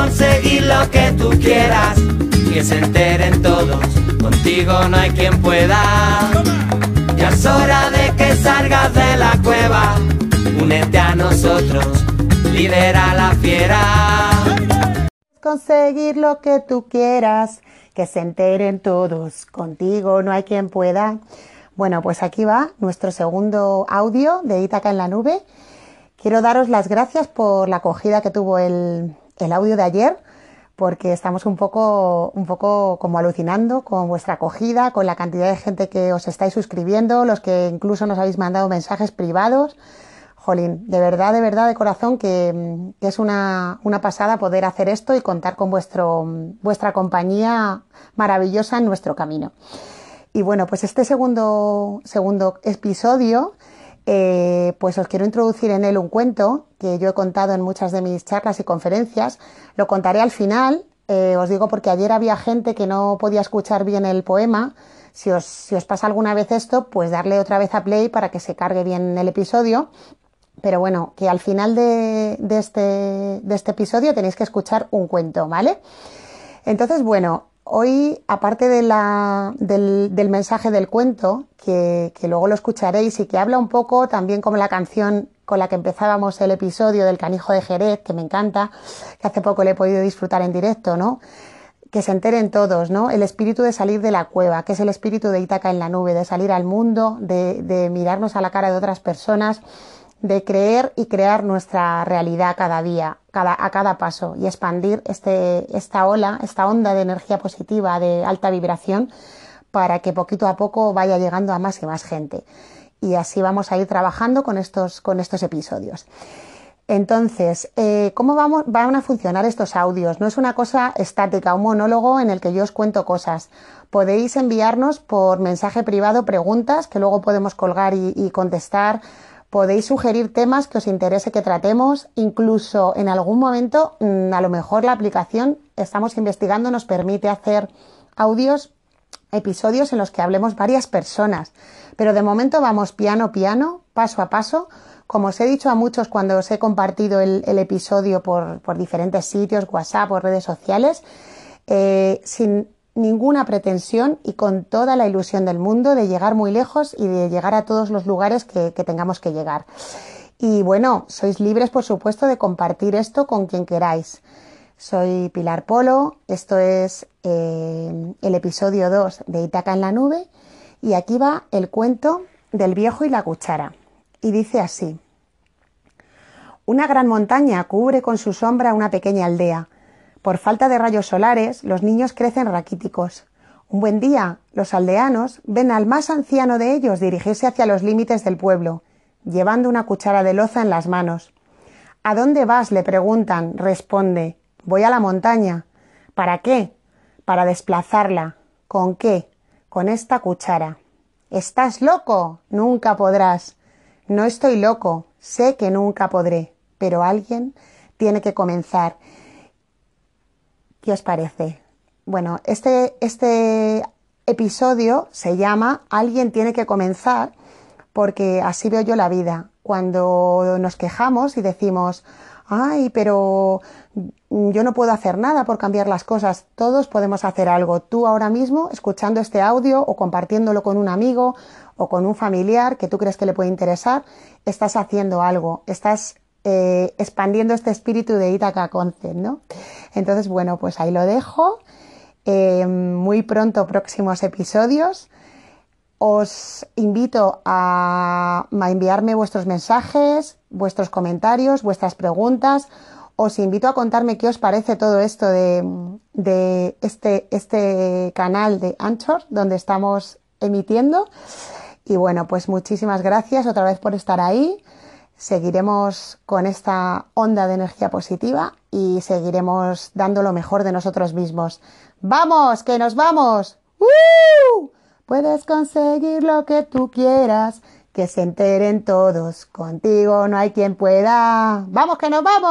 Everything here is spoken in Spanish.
conseguir lo que tú quieras, que se enteren todos, contigo no hay quien pueda. Ya es hora de que salgas de la cueva, únete a nosotros, lidera la fiera. Conseguir lo que tú quieras, que se enteren todos, contigo no hay quien pueda. Bueno, pues aquí va nuestro segundo audio de Ítaca en la nube. Quiero daros las gracias por la acogida que tuvo el, el audio de ayer, porque estamos un poco, un poco como alucinando con vuestra acogida, con la cantidad de gente que os estáis suscribiendo, los que incluso nos habéis mandado mensajes privados. Jolín, de verdad, de verdad, de corazón, que, es una, una, pasada poder hacer esto y contar con vuestro, vuestra compañía maravillosa en nuestro camino. Y bueno, pues este segundo, segundo episodio eh, pues os quiero introducir en él un cuento que yo he contado en muchas de mis charlas y conferencias. Lo contaré al final, eh, os digo porque ayer había gente que no podía escuchar bien el poema. Si os, pasa alguna vez esto, pues darle otra vez a play para que se cargue bien el episodio. Pero bueno, que al final de, este, de este episodio tenéis que escuchar un cuento, ¿vale? Entonces, bueno, Hoy, aparte de la, del, del, mensaje del cuento, que, que, luego lo escucharéis y que habla un poco también como la canción con la que empezábamos el episodio del canijo de Jerez, que me encanta, que hace poco le he podido disfrutar en directo, ¿no? Que se enteren todos, ¿no? El espíritu de salir de la cueva, que es el espíritu de Ítaca en la nube, de salir al mundo, de, de mirarnos a la cara de otras personas de creer y crear nuestra realidad cada día, cada, a cada paso y expandir este, esta ola, esta onda de energía positiva, de alta vibración, para que poquito a poco vaya llegando a más y más gente. Y así vamos a ir trabajando con estos, con estos episodios. Entonces, eh, ¿cómo vamos, van a funcionar estos audios? No es una cosa estática, un monólogo en el que yo os cuento cosas. Podéis enviarnos por mensaje privado preguntas que luego podemos colgar y, y contestar Podéis sugerir temas que os interese que tratemos, incluso en algún momento, mm, a lo mejor la aplicación estamos investigando nos permite hacer audios, episodios en los que hablemos varias personas. Pero de momento vamos piano piano, paso a paso. Como os he dicho a muchos cuando os he compartido el, episodio por, por, diferentes sitios, WhatsApp o redes sociales, eh, sin ninguna pretensión y con toda la ilusión del mundo de llegar muy lejos y de llegar a todos los lugares que, tengamos que llegar. Y bueno, sois libres, por supuesto, de compartir esto con quien queráis. Soy Pilar Polo, esto es eh, el episodio 2 de Itaca en la nube y aquí va el cuento del viejo y la cuchara. Y dice así. Una gran montaña cubre con su sombra una pequeña aldea por falta de rayos solares, los niños crecen raquíticos. Un buen día, los aldeanos ven al más anciano de ellos dirigirse hacia los límites del pueblo, llevando una cuchara de loza en las manos. ¿A dónde vas? le preguntan. Responde Voy a la montaña. ¿Para qué? Para desplazarla. ¿Con qué? Con esta cuchara. ¿Estás loco? Nunca podrás. No estoy loco. Sé que nunca podré. Pero alguien tiene que comenzar ¿Qué os parece? Bueno, este, este episodio se llama Alguien tiene que comenzar porque así veo yo la vida. Cuando nos quejamos y decimos, ay, pero yo no puedo hacer nada por cambiar las cosas, todos podemos hacer algo. Tú ahora mismo, escuchando este audio o compartiéndolo con un amigo o con un familiar que tú crees que le puede interesar, estás haciendo algo, estás eh, expandiendo este espíritu de Itaca Concept, ¿no? Entonces, bueno, pues ahí lo dejo. Eh, muy pronto próximos episodios. Os invito a, a, enviarme vuestros mensajes, vuestros comentarios, vuestras preguntas. Os invito a contarme qué os parece todo esto de, de este, este canal de Anchor, donde estamos emitiendo. Y bueno, pues muchísimas gracias otra vez por estar ahí seguiremos con esta onda de energía positiva y seguiremos dando lo mejor de nosotros mismos. ¡Vamos, que nos vamos! ¡Uh! Puedes conseguir lo que tú quieras, que se enteren todos. Contigo no hay quien pueda. ¡Vamos, que nos vamos!